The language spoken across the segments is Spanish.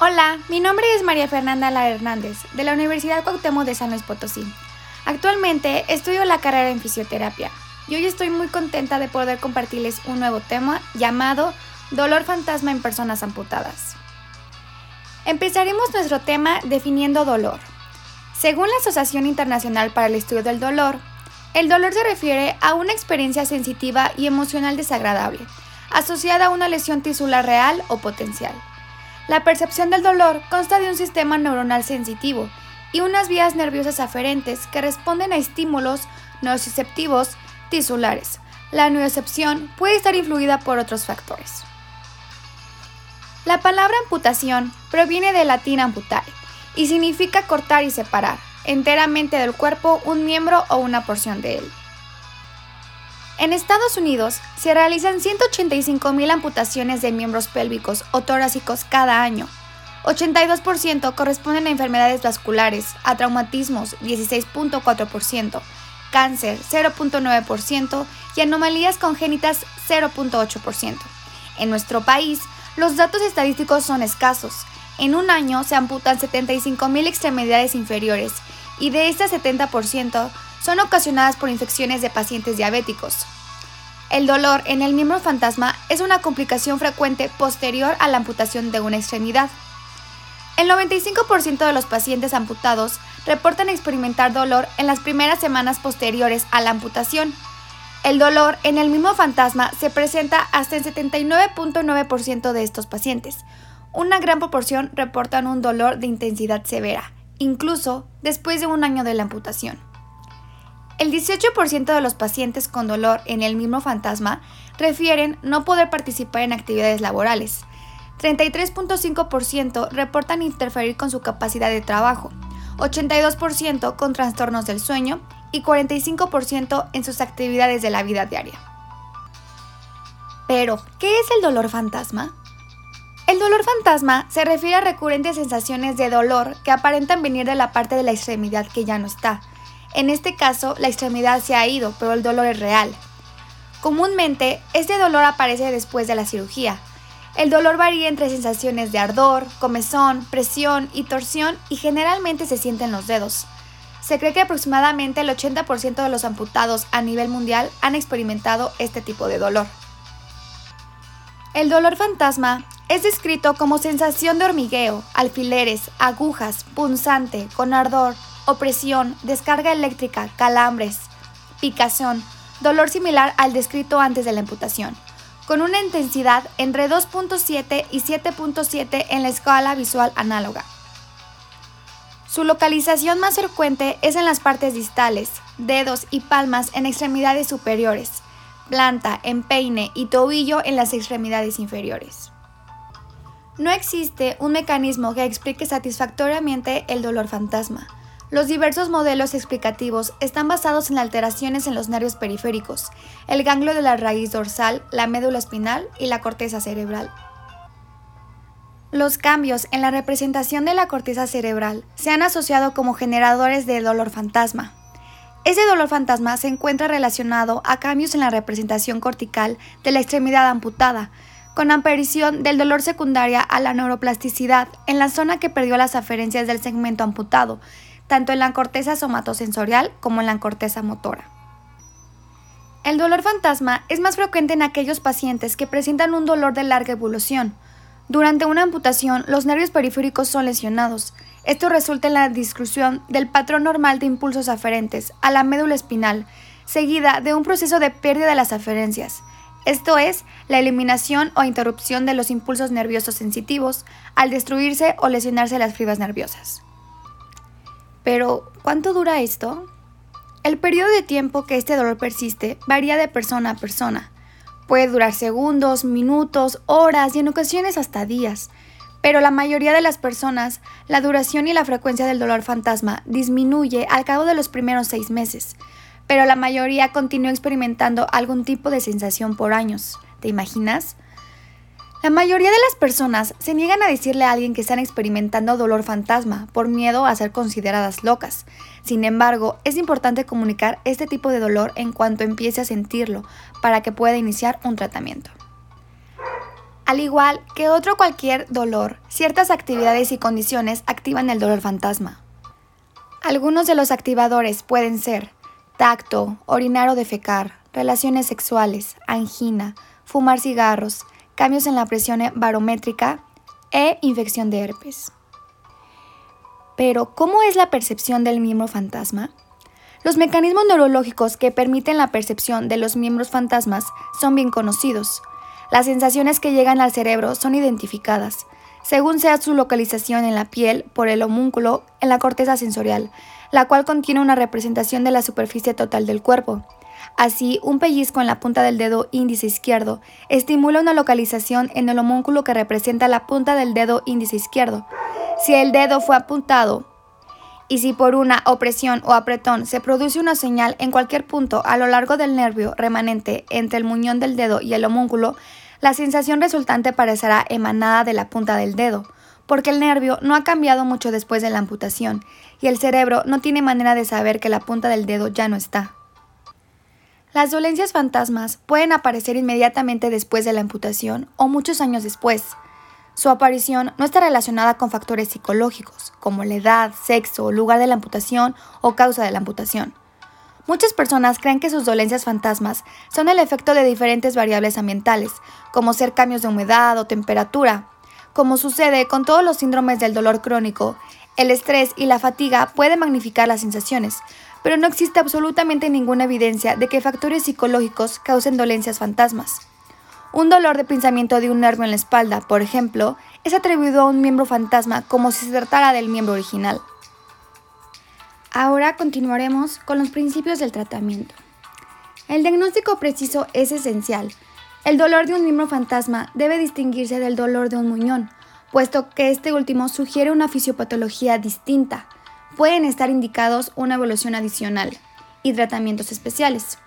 Hola, mi nombre es María Fernanda Lara Hernández, de la Universidad Cuauhtémoc de San Luis Potosí. Actualmente estudio la carrera en fisioterapia y hoy estoy muy contenta de poder compartirles un nuevo tema llamado Dolor fantasma en personas amputadas. Empezaremos nuestro tema definiendo dolor. Según la Asociación Internacional para el Estudio del Dolor, el dolor se refiere a una experiencia sensitiva y emocional desagradable, asociada a una lesión tisular real o potencial. La percepción del dolor consta de un sistema neuronal sensitivo y unas vías nerviosas aferentes que responden a estímulos nociceptivos tisulares. La nocicepción puede estar influida por otros factores. La palabra amputación proviene del latín amputare y significa cortar y separar enteramente del cuerpo un miembro o una porción de él. En Estados Unidos se realizan 185.000 amputaciones de miembros pélvicos o torácicos cada año. 82% corresponden a enfermedades vasculares, a traumatismos 16.4%, cáncer 0.9% y anomalías congénitas 0.8%. En nuestro país, los datos estadísticos son escasos. En un año se amputan 75.000 extremidades inferiores y de estas 70% son ocasionadas por infecciones de pacientes diabéticos. El dolor en el miembro fantasma es una complicación frecuente posterior a la amputación de una extremidad. El 95% de los pacientes amputados reportan experimentar dolor en las primeras semanas posteriores a la amputación. El dolor en el mismo fantasma se presenta hasta el 79.9% de estos pacientes. Una gran proporción reportan un dolor de intensidad severa, incluso después de un año de la amputación. El 18% de los pacientes con dolor en el mismo fantasma refieren no poder participar en actividades laborales. 33.5% reportan interferir con su capacidad de trabajo, 82% con trastornos del sueño y 45% en sus actividades de la vida diaria. Pero, ¿qué es el dolor fantasma? El dolor fantasma se refiere a recurrentes sensaciones de dolor que aparentan venir de la parte de la extremidad que ya no está. En este caso, la extremidad se ha ido, pero el dolor es real. Comúnmente, este dolor aparece después de la cirugía. El dolor varía entre sensaciones de ardor, comezón, presión y torsión y generalmente se siente en los dedos. Se cree que aproximadamente el 80% de los amputados a nivel mundial han experimentado este tipo de dolor. El dolor fantasma es descrito como sensación de hormigueo, alfileres, agujas, punzante, con ardor, opresión, descarga eléctrica, calambres, picazón, dolor similar al descrito antes de la amputación, con una intensidad entre 2.7 y 7.7 en la escala visual análoga. Su localización más frecuente es en las partes distales, dedos y palmas en extremidades superiores, planta, empeine y tobillo en las extremidades inferiores. No existe un mecanismo que explique satisfactoriamente el dolor fantasma. Los diversos modelos explicativos están basados en alteraciones en los nervios periféricos, el ganglio de la raíz dorsal, la médula espinal y la corteza cerebral. Los cambios en la representación de la corteza cerebral se han asociado como generadores de dolor fantasma. Ese dolor fantasma se encuentra relacionado a cambios en la representación cortical de la extremidad amputada, con aparición del dolor secundaria a la neuroplasticidad en la zona que perdió las aferencias del segmento amputado, tanto en la corteza somatosensorial como en la corteza motora. El dolor fantasma es más frecuente en aquellos pacientes que presentan un dolor de larga evolución. Durante una amputación, los nervios periféricos son lesionados. Esto resulta en la discusión del patrón normal de impulsos aferentes a la médula espinal, seguida de un proceso de pérdida de las aferencias esto es, la eliminación o interrupción de los impulsos nerviosos sensitivos al destruirse o lesionarse las fibras nerviosas. Pero, ¿cuánto dura esto? El periodo de tiempo que este dolor persiste varía de persona a persona. Puede durar segundos, minutos, horas y en ocasiones hasta días. Pero la mayoría de las personas, la duración y la frecuencia del dolor fantasma disminuye al cabo de los primeros seis meses, pero la mayoría continúa experimentando algún tipo de sensación por años. ¿Te imaginas? La mayoría de las personas se niegan a decirle a alguien que están experimentando dolor fantasma por miedo a ser consideradas locas. Sin embargo, es importante comunicar este tipo de dolor en cuanto empiece a sentirlo para que pueda iniciar un tratamiento. Al igual que otro cualquier dolor, ciertas actividades y condiciones activan el dolor fantasma. Algunos de los activadores pueden ser tacto, orinar o defecar, relaciones sexuales, angina, fumar cigarros, cambios en la presión barométrica e infección de herpes. Pero, ¿cómo es la percepción del miembro fantasma? Los mecanismos neurológicos que permiten la percepción de los miembros fantasmas son bien conocidos. Las sensaciones que llegan al cerebro son identificadas, según sea su localización en la piel, por el homúnculo, en la corteza sensorial, la cual contiene una representación de la superficie total del cuerpo. Así, un pellizco en la punta del dedo índice izquierdo estimula una localización en el homúnculo que representa la punta del dedo índice izquierdo. Si el dedo fue apuntado y si por una opresión o apretón se produce una señal en cualquier punto a lo largo del nervio remanente entre el muñón del dedo y el homúnculo, la sensación resultante parecerá emanada de la punta del dedo, porque el nervio no ha cambiado mucho después de la amputación y el cerebro no tiene manera de saber que la punta del dedo ya no está. Las dolencias fantasmas pueden aparecer inmediatamente después de la amputación o muchos años después. Su aparición no está relacionada con factores psicológicos, como la edad, sexo, lugar de la amputación o causa de la amputación. Muchas personas creen que sus dolencias fantasmas son el efecto de diferentes variables ambientales, como ser cambios de humedad o temperatura. Como sucede con todos los síndromes del dolor crónico, el estrés y la fatiga pueden magnificar las sensaciones, pero no existe absolutamente ninguna evidencia de que factores psicológicos causen dolencias fantasmas. Un dolor de pensamiento de un nervio en la espalda, por ejemplo, es atribuido a un miembro fantasma como si se tratara del miembro original. Ahora continuaremos con los principios del tratamiento. El diagnóstico preciso es esencial. El dolor de un miembro fantasma debe distinguirse del dolor de un muñón, puesto que este último sugiere una fisiopatología distinta. Pueden estar indicados una evolución adicional y tratamientos especiales.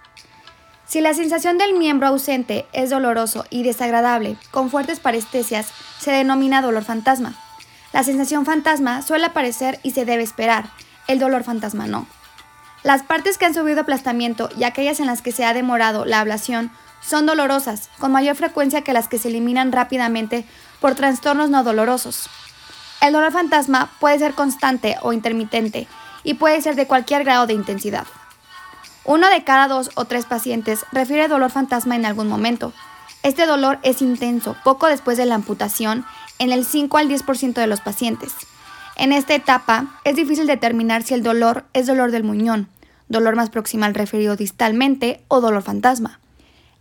Si la sensación del miembro ausente es doloroso y desagradable, con fuertes parestesias, se denomina dolor fantasma. La sensación fantasma suele aparecer y se debe esperar, el dolor fantasma no. Las partes que han subido aplastamiento y aquellas en las que se ha demorado la ablación son dolorosas, con mayor frecuencia que las que se eliminan rápidamente por trastornos no dolorosos. El dolor fantasma puede ser constante o intermitente y puede ser de cualquier grado de intensidad. Uno de cada dos o tres pacientes refiere dolor fantasma en algún momento. Este dolor es intenso poco después de la amputación en el 5 al 10% de los pacientes. En esta etapa es difícil determinar si el dolor es dolor del muñón, dolor más proximal referido distalmente o dolor fantasma.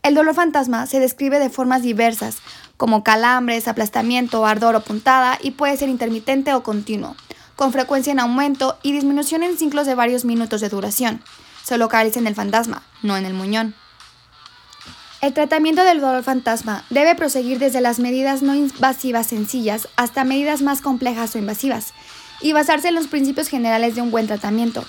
El dolor fantasma se describe de formas diversas, como calambres, aplastamiento, ardor o puntada, y puede ser intermitente o continuo, con frecuencia en aumento y disminución en ciclos de varios minutos de duración se localiza en el fantasma, no en el muñón. El tratamiento del dolor fantasma debe proseguir desde las medidas no invasivas sencillas hasta medidas más complejas o invasivas, y basarse en los principios generales de un buen tratamiento.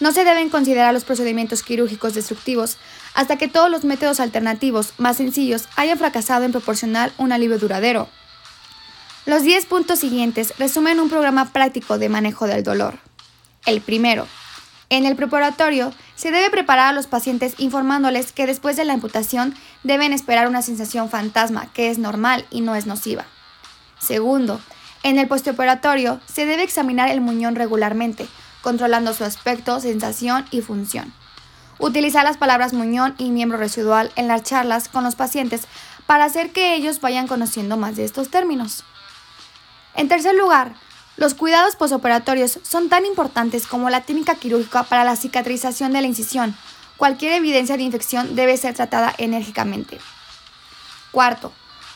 No se deben considerar los procedimientos quirúrgicos destructivos hasta que todos los métodos alternativos más sencillos hayan fracasado en proporcionar un alivio duradero. Los 10 puntos siguientes resumen un programa práctico de manejo del dolor. El primero, en el preparatorio se debe preparar a los pacientes informándoles que después de la amputación deben esperar una sensación fantasma que es normal y no es nociva. Segundo, en el postoperatorio se debe examinar el muñón regularmente, controlando su aspecto, sensación y función. Utilizar las palabras muñón y miembro residual en las charlas con los pacientes para hacer que ellos vayan conociendo más de estos términos. En tercer lugar, los cuidados posoperatorios son tan importantes como la técnica quirúrgica para la cicatrización de la incisión. Cualquier evidencia de infección debe ser tratada enérgicamente. Cuarto,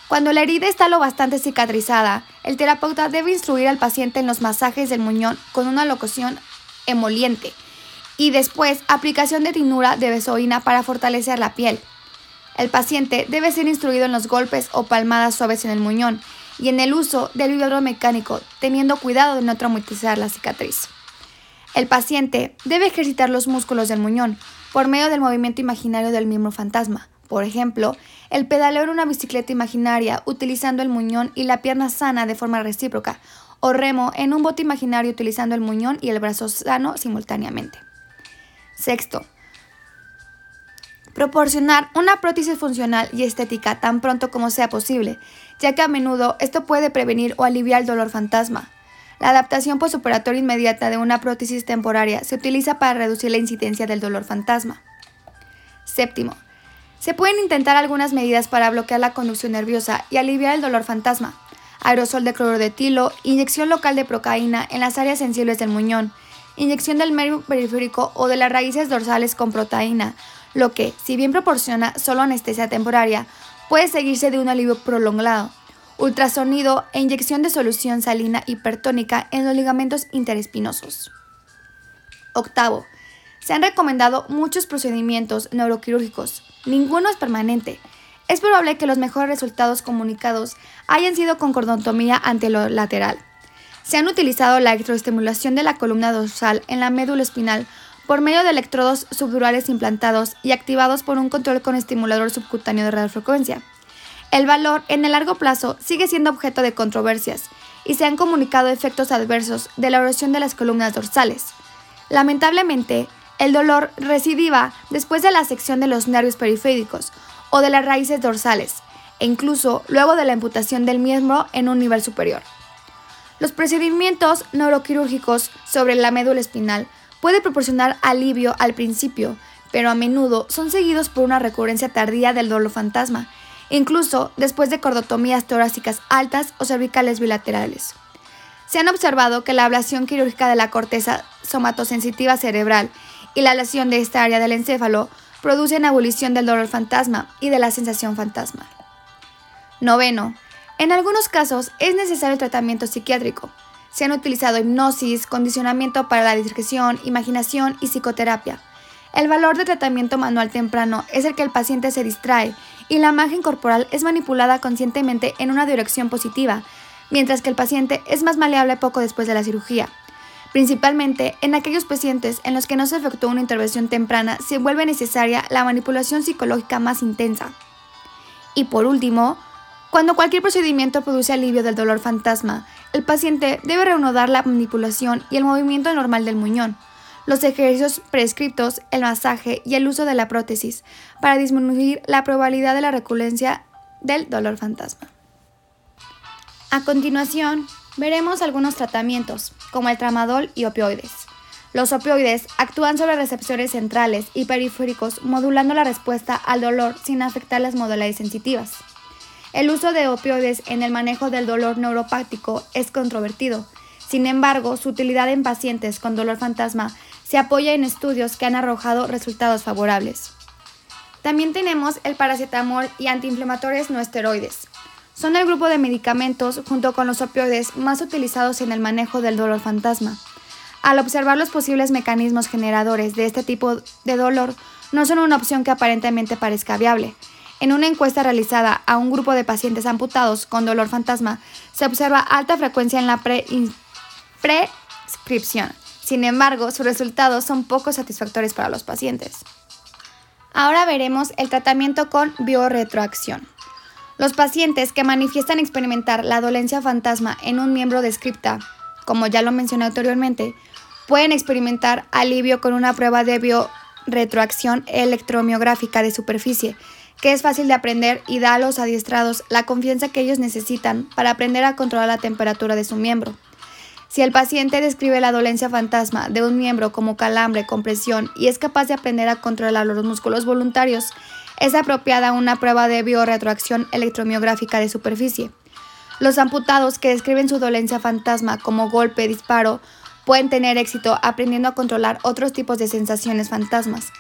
cuando la herida está lo bastante cicatrizada, el terapeuta debe instruir al paciente en los masajes del muñón con una locución emoliente y después aplicación de tinura de besoína para fortalecer la piel. El paciente debe ser instruido en los golpes o palmadas suaves en el muñón y en el uso del vibrador mecánico, teniendo cuidado de no traumatizar la cicatriz. El paciente debe ejercitar los músculos del muñón por medio del movimiento imaginario del miembro fantasma. Por ejemplo, el pedaleo en una bicicleta imaginaria utilizando el muñón y la pierna sana de forma recíproca, o remo en un bote imaginario utilizando el muñón y el brazo sano simultáneamente. Sexto, Proporcionar una prótesis funcional y estética tan pronto como sea posible, ya que a menudo esto puede prevenir o aliviar el dolor fantasma. La adaptación postoperatoria inmediata de una prótesis temporaria se utiliza para reducir la incidencia del dolor fantasma. Séptimo, se pueden intentar algunas medidas para bloquear la conducción nerviosa y aliviar el dolor fantasma. Aerosol de cloro de etilo, inyección local de procaína en las áreas sensibles del muñón, inyección del medio periférico o de las raíces dorsales con proteína, lo que, si bien proporciona solo anestesia temporaria, puede seguirse de un alivio prolongado. Ultrasonido e inyección de solución salina hipertónica en los ligamentos interespinosos. Octavo, se han recomendado muchos procedimientos neuroquirúrgicos. Ninguno es permanente. Es probable que los mejores resultados comunicados hayan sido con cordotomía lateral. Se han utilizado la electroestimulación de la columna dorsal en la médula espinal por medio de electrodos subdurales implantados y activados por un control con estimulador subcutáneo de radiofrecuencia. El valor en el largo plazo sigue siendo objeto de controversias y se han comunicado efectos adversos de la erosión de las columnas dorsales. Lamentablemente, el dolor recidiva después de la sección de los nervios periféricos o de las raíces dorsales, e incluso luego de la amputación del miembro en un nivel superior. Los procedimientos neuroquirúrgicos sobre la médula espinal puede proporcionar alivio al principio, pero a menudo son seguidos por una recurrencia tardía del dolor fantasma, incluso después de cordotomías torácicas altas o cervicales bilaterales. Se han observado que la ablación quirúrgica de la corteza somatosensitiva cerebral y la lesión de esta área del encéfalo producen abolición del dolor fantasma y de la sensación fantasma. Noveno. En algunos casos es necesario tratamiento psiquiátrico, se han utilizado hipnosis, condicionamiento para la discreción, imaginación y psicoterapia. El valor de tratamiento manual temprano es el que el paciente se distrae y la imagen corporal es manipulada conscientemente en una dirección positiva, mientras que el paciente es más maleable poco después de la cirugía. Principalmente en aquellos pacientes en los que no se efectuó una intervención temprana se vuelve necesaria la manipulación psicológica más intensa. Y por último, cuando cualquier procedimiento produce alivio del dolor fantasma, el paciente debe reanudar la manipulación y el movimiento normal del muñón, los ejercicios prescriptos, el masaje y el uso de la prótesis para disminuir la probabilidad de la recurrencia del dolor fantasma. A continuación, veremos algunos tratamientos, como el tramadol y opioides. Los opioides actúan sobre receptores centrales y periféricos modulando la respuesta al dolor sin afectar las modalidades sensitivas. El uso de opioides en el manejo del dolor neuropático es controvertido. Sin embargo, su utilidad en pacientes con dolor fantasma se apoya en estudios que han arrojado resultados favorables. También tenemos el paracetamol y antiinflamatorios no esteroides. Son el grupo de medicamentos junto con los opioides más utilizados en el manejo del dolor fantasma. Al observar los posibles mecanismos generadores de este tipo de dolor, no son una opción que aparentemente parezca viable. En una encuesta realizada a un grupo de pacientes amputados con dolor fantasma, se observa alta frecuencia en la prescripción. Sin embargo, sus resultados son poco satisfactorios para los pacientes. Ahora veremos el tratamiento con biorretroacción. Los pacientes que manifiestan experimentar la dolencia fantasma en un miembro de scripta, como ya lo mencioné anteriormente, pueden experimentar alivio con una prueba de biorretroacción electromiográfica de superficie que es fácil de aprender y da a los adiestrados la confianza que ellos necesitan para aprender a controlar la temperatura de su miembro. Si el paciente describe la dolencia fantasma de un miembro como calambre, compresión y es capaz de aprender a controlar los músculos voluntarios, es apropiada una prueba de biorretroacción electromiográfica de superficie. Los amputados que describen su dolencia fantasma como golpe, disparo, pueden tener éxito aprendiendo a controlar otros tipos de sensaciones fantasmas,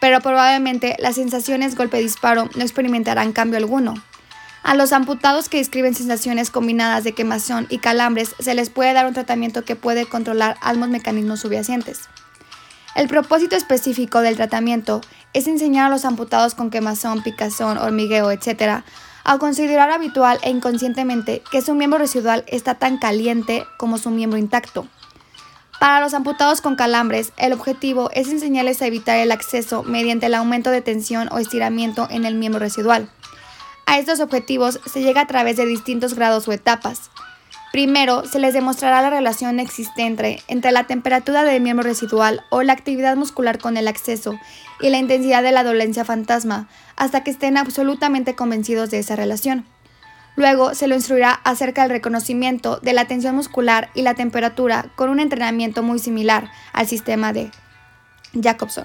pero probablemente las sensaciones golpe-disparo no experimentarán cambio alguno. A los amputados que describen sensaciones combinadas de quemazón y calambres se les puede dar un tratamiento que puede controlar ambos mecanismos subyacentes. El propósito específico del tratamiento es enseñar a los amputados con quemazón, picazón, hormigueo, etc., a considerar habitual e inconscientemente que su miembro residual está tan caliente como su miembro intacto. Para los amputados con calambres, el objetivo es enseñarles a evitar el acceso mediante el aumento de tensión o estiramiento en el miembro residual. A estos objetivos se llega a través de distintos grados o etapas. Primero, se les demostrará la relación existente entre la temperatura del miembro residual o la actividad muscular con el acceso y la intensidad de la dolencia fantasma, hasta que estén absolutamente convencidos de esa relación. Luego se lo instruirá acerca del reconocimiento de la tensión muscular y la temperatura con un entrenamiento muy similar al sistema de Jacobson.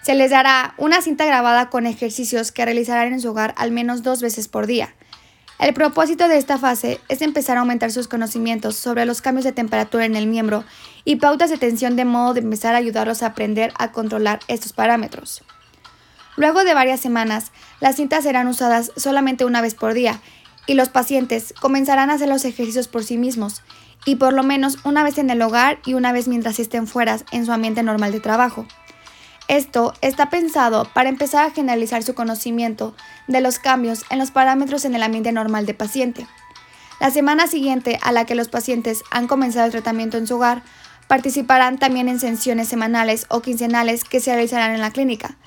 Se les dará una cinta grabada con ejercicios que realizarán en su hogar al menos dos veces por día. El propósito de esta fase es empezar a aumentar sus conocimientos sobre los cambios de temperatura en el miembro y pautas de tensión de modo de empezar a ayudarlos a aprender a controlar estos parámetros. Luego de varias semanas, las cintas serán usadas solamente una vez por día y los pacientes comenzarán a hacer los ejercicios por sí mismos y por lo menos una vez en el hogar y una vez mientras estén fuera en su ambiente normal de trabajo. Esto está pensado para empezar a generalizar su conocimiento de los cambios en los parámetros en el ambiente normal de paciente. La semana siguiente a la que los pacientes han comenzado el tratamiento en su hogar, participarán también en sesiones semanales o quincenales que se realizarán en la clínica.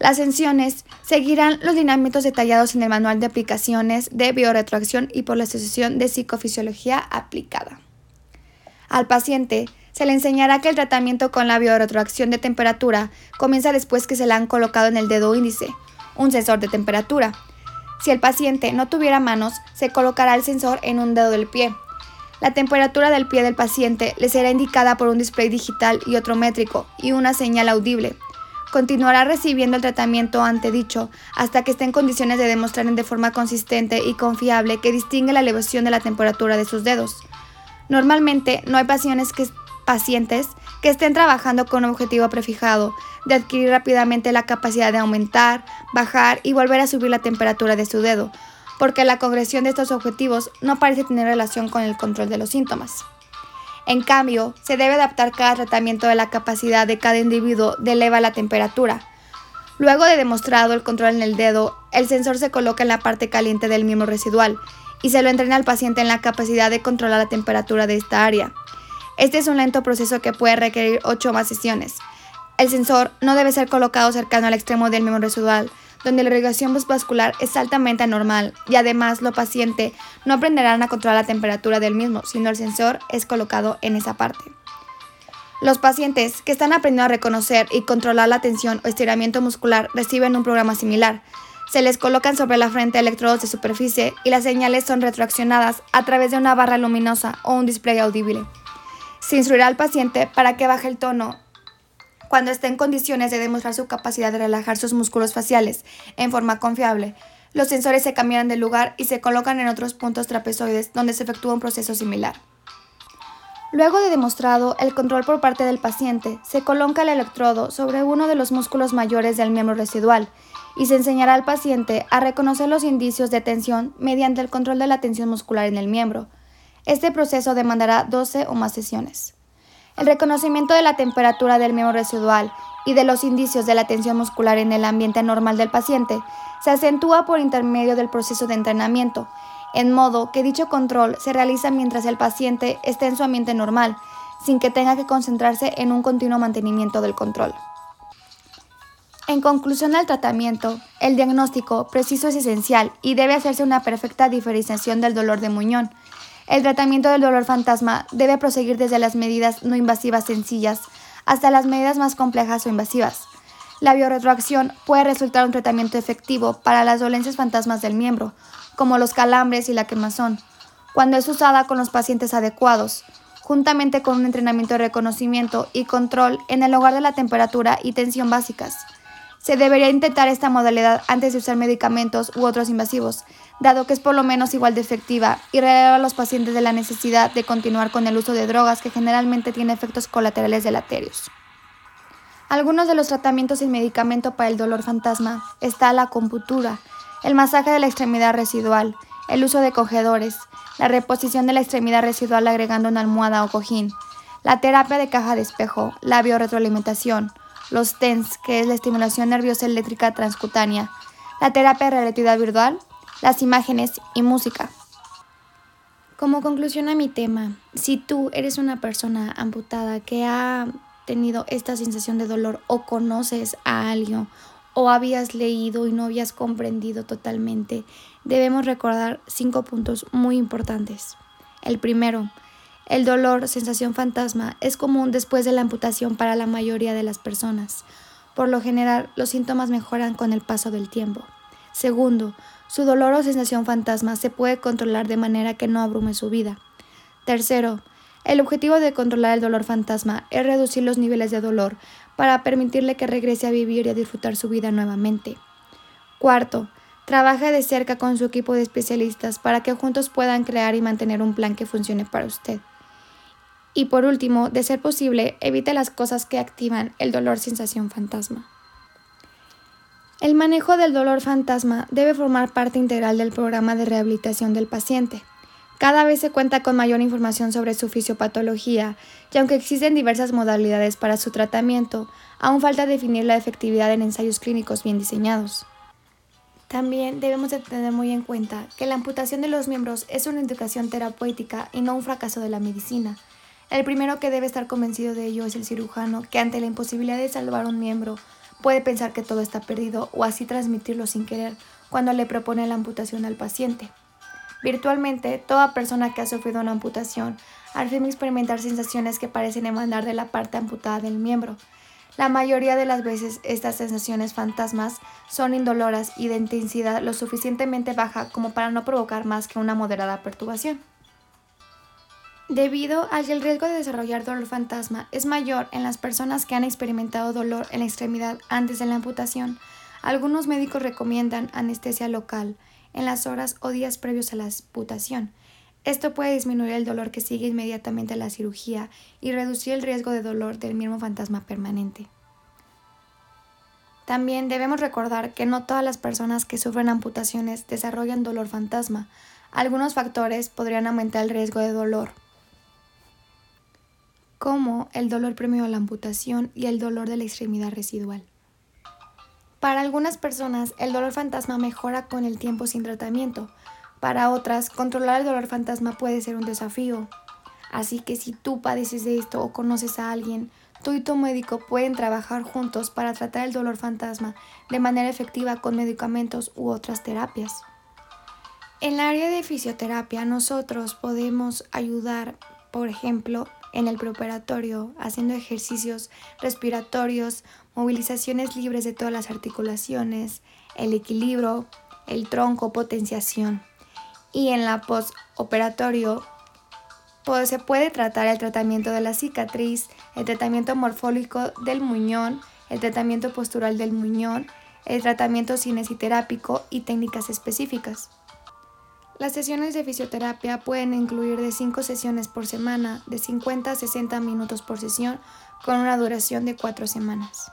Las sesiones seguirán los lineamientos detallados en el manual de aplicaciones de bioretroacción y por la Asociación de Psicofisiología Aplicada. Al paciente se le enseñará que el tratamiento con la bioretroacción de temperatura comienza después que se le han colocado en el dedo índice un sensor de temperatura. Si el paciente no tuviera manos, se colocará el sensor en un dedo del pie. La temperatura del pie del paciente le será indicada por un display digital y otro métrico y una señal audible. Continuará recibiendo el tratamiento antedicho hasta que esté en condiciones de demostrar de forma consistente y confiable que distingue la elevación de la temperatura de sus dedos. Normalmente no hay pacientes que pacientes que estén trabajando con un objetivo prefijado de adquirir rápidamente la capacidad de aumentar, bajar y volver a subir la temperatura de su dedo, porque la congresión de estos objetivos no parece tener relación con el control de los síntomas. En cambio, se debe adaptar cada tratamiento de la capacidad de cada individuo de elevar la temperatura. Luego de demostrado el control en el dedo, el sensor se coloca en la parte caliente del miembro residual y se lo entrena al paciente en la capacidad de controlar la temperatura de esta área. Este es un lento proceso que puede requerir 8 o más sesiones. El sensor no debe ser colocado cercano al extremo del miembro residual, donde la irrigación vascular es altamente anormal y además los pacientes no aprenderán a controlar la temperatura del mismo, sino el sensor es colocado en esa parte. Los pacientes que están aprendiendo a reconocer y controlar la tensión o estiramiento muscular reciben un programa similar. Se les colocan sobre la frente electrodos de superficie y las señales son retroaccionadas a través de una barra luminosa o un display audible. Se instruirá al paciente para que baje el tono cuando esté en condiciones de demostrar su capacidad de relajar sus músculos faciales en forma confiable. Los sensores se cambian de lugar y se colocan en otros puntos trapezoides donde se efectúa un proceso similar. Luego de demostrado el control por parte del paciente, se coloca el electrodo sobre uno de los músculos mayores del miembro residual y se enseñará al paciente a reconocer los indicios de tensión mediante el control de la tensión muscular en el miembro. Este proceso demandará 12 o más sesiones. El reconocimiento de la temperatura del miembro residual y de los indicios de la tensión muscular en el ambiente normal del paciente se acentúa por intermedio del proceso de entrenamiento, en modo que dicho control se realiza mientras el paciente esté en su ambiente normal, sin que tenga que concentrarse en un continuo mantenimiento del control. En conclusión al tratamiento, el diagnóstico preciso es esencial y debe hacerse una perfecta diferenciación del dolor de muñón, el tratamiento del dolor fantasma debe proseguir desde las medidas no invasivas sencillas hasta las medidas más complejas o invasivas. La bioretroacción puede resultar un tratamiento efectivo para las dolencias fantasmas del miembro, como los calambres y la quemazón, cuando es usada con los pacientes adecuados, juntamente con un entrenamiento de reconocimiento y control en el lugar de la temperatura y tensión básicas. Se debería intentar esta modalidad antes de usar medicamentos u otros invasivos, dado que es por lo menos igual de efectiva y releva a los pacientes de la necesidad de continuar con el uso de drogas que generalmente tienen efectos colaterales deleterios. Algunos de los tratamientos sin medicamento para el dolor fantasma está la computura, el masaje de la extremidad residual, el uso de cogedores, la reposición de la extremidad residual agregando una almohada o cojín, la terapia de caja de espejo, la biorretroalimentación, los TENS, que es la estimulación nerviosa eléctrica transcutánea, la terapia de realidad virtual, las imágenes y música. Como conclusión a mi tema, si tú eres una persona amputada que ha tenido esta sensación de dolor o conoces a alguien o habías leído y no habías comprendido totalmente, debemos recordar cinco puntos muy importantes. El primero, el dolor, sensación fantasma, es común después de la amputación para la mayoría de las personas. Por lo general, los síntomas mejoran con el paso del tiempo. Segundo, su dolor o sensación fantasma se puede controlar de manera que no abrume su vida. Tercero, el objetivo de controlar el dolor fantasma es reducir los niveles de dolor para permitirle que regrese a vivir y a disfrutar su vida nuevamente. Cuarto, trabaja de cerca con su equipo de especialistas para que juntos puedan crear y mantener un plan que funcione para usted. Y por último, de ser posible, evite las cosas que activan el dolor sensación fantasma. El manejo del dolor fantasma debe formar parte integral del programa de rehabilitación del paciente. Cada vez se cuenta con mayor información sobre su fisiopatología y aunque existen diversas modalidades para su tratamiento, aún falta definir la efectividad en ensayos clínicos bien diseñados. También debemos de tener muy en cuenta que la amputación de los miembros es una indicación terapéutica y no un fracaso de la medicina. El primero que debe estar convencido de ello es el cirujano, que ante la imposibilidad de salvar un miembro puede pensar que todo está perdido o así transmitirlo sin querer cuando le propone la amputación al paciente. Virtualmente, toda persona que ha sufrido una amputación afirma experimentar sensaciones que parecen emanar de la parte amputada del miembro. La mayoría de las veces estas sensaciones fantasmas son indoloras y de intensidad lo suficientemente baja como para no provocar más que una moderada perturbación. Debido a que el riesgo de desarrollar dolor fantasma es mayor en las personas que han experimentado dolor en la extremidad antes de la amputación, algunos médicos recomiendan anestesia local, en las horas o días previos a la amputación. Esto puede disminuir el dolor que sigue inmediatamente a la cirugía y reducir el riesgo de dolor del mismo fantasma permanente. También debemos recordar que no todas las personas que sufren amputaciones desarrollan dolor fantasma. Algunos factores podrían aumentar el riesgo de dolor, como el dolor premio a la amputación y el dolor de la extremidad residual. Para algunas personas, el dolor fantasma mejora con el tiempo sin tratamiento. Para otras, controlar el dolor fantasma puede ser un desafío. Así que si tú padeces de esto o conoces a alguien, tú y tu médico pueden trabajar juntos para tratar el dolor fantasma de manera efectiva con medicamentos u otras terapias. En el área de fisioterapia nosotros podemos ayudar, por ejemplo, en el preoperatorio, haciendo ejercicios respiratorios, movilizaciones libres de todas las articulaciones, el equilibrio, el tronco, potenciación. Y en la postoperatorio pues, se puede tratar el tratamiento de la cicatriz, el tratamiento morfólico del muñón, el tratamiento postural del muñón, el tratamiento cinesiterápico y técnicas específicas. Las sesiones de fisioterapia pueden incluir de 5 sesiones por semana, de 50 a 60 minutos por sesión, con una duración de 4 semanas,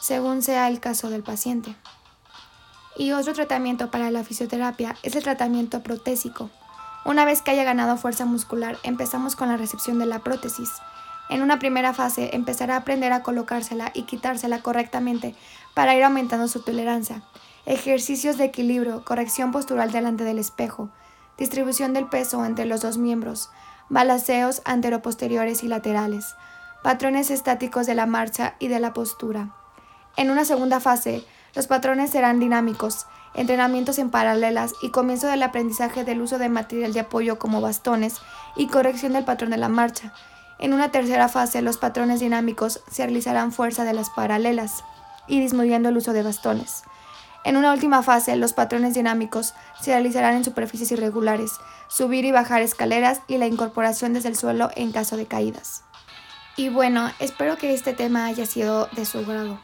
según sea el caso del paciente. Y otro tratamiento para la fisioterapia es el tratamiento protésico. Una vez que haya ganado fuerza muscular, empezamos con la recepción de la prótesis. En una primera fase empezará a aprender a colocársela y quitársela correctamente para ir aumentando su tolerancia ejercicios de equilibrio, corrección postural delante del espejo, distribución del peso entre los dos miembros, balanceos anteroposteriores y laterales, patrones estáticos de la marcha y de la postura. En una segunda fase, los patrones serán dinámicos, entrenamientos en paralelas y comienzo del aprendizaje del uso de material de apoyo como bastones y corrección del patrón de la marcha. En una tercera fase, los patrones dinámicos se realizarán fuerza de las paralelas y disminuyendo el uso de bastones. En una última fase, los patrones dinámicos se realizarán en superficies irregulares, subir y bajar escaleras y la incorporación desde el suelo en caso de caídas. Y bueno, espero que este tema haya sido de su agrado.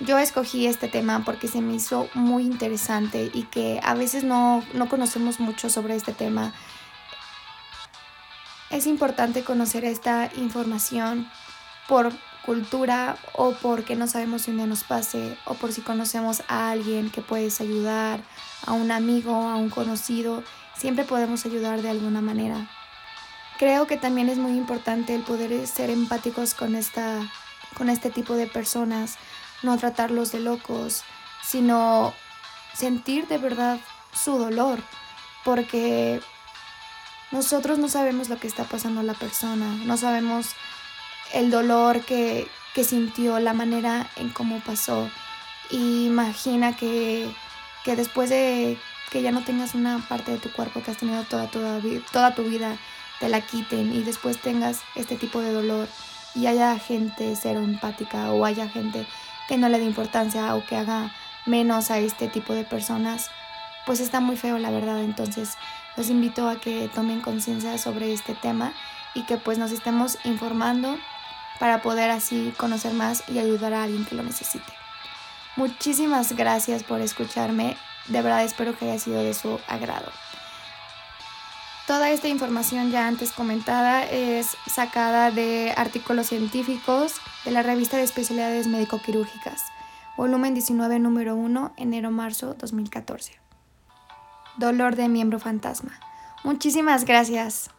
Yo escogí este tema porque se me hizo muy interesante y que a veces no, no conocemos mucho sobre este tema. Es importante conocer esta información por cultura o porque no sabemos si un nos pase o por si conocemos a alguien que puedes ayudar, a un amigo, a un conocido, siempre podemos ayudar de alguna manera. Creo que también es muy importante el poder ser empáticos con, esta, con este tipo de personas, no tratarlos de locos, sino sentir de verdad su dolor, porque nosotros no sabemos lo que está pasando a la persona, no sabemos el dolor que, sintió, la manera en cómo pasó. Imagina que, que después de que ya no tengas una parte de tu cuerpo que has tenido toda tu, toda tu vida, te la quiten y después tengas este tipo de dolor y haya gente cero empática o haya gente que no le dé importancia o que haga menos a este tipo de personas, pues está muy feo la verdad. Entonces los invito a que tomen conciencia sobre este tema y que pues nos estemos informando para poder así conocer más y ayudar a alguien que lo necesite. Muchísimas gracias por escucharme, de verdad espero que haya sido de su agrado. Toda esta información ya antes comentada es sacada de artículos científicos de la revista de especialidades médico-quirúrgicas, volumen 19, número 1, enero-marzo 2014. Dolor de miembro fantasma. Muchísimas gracias.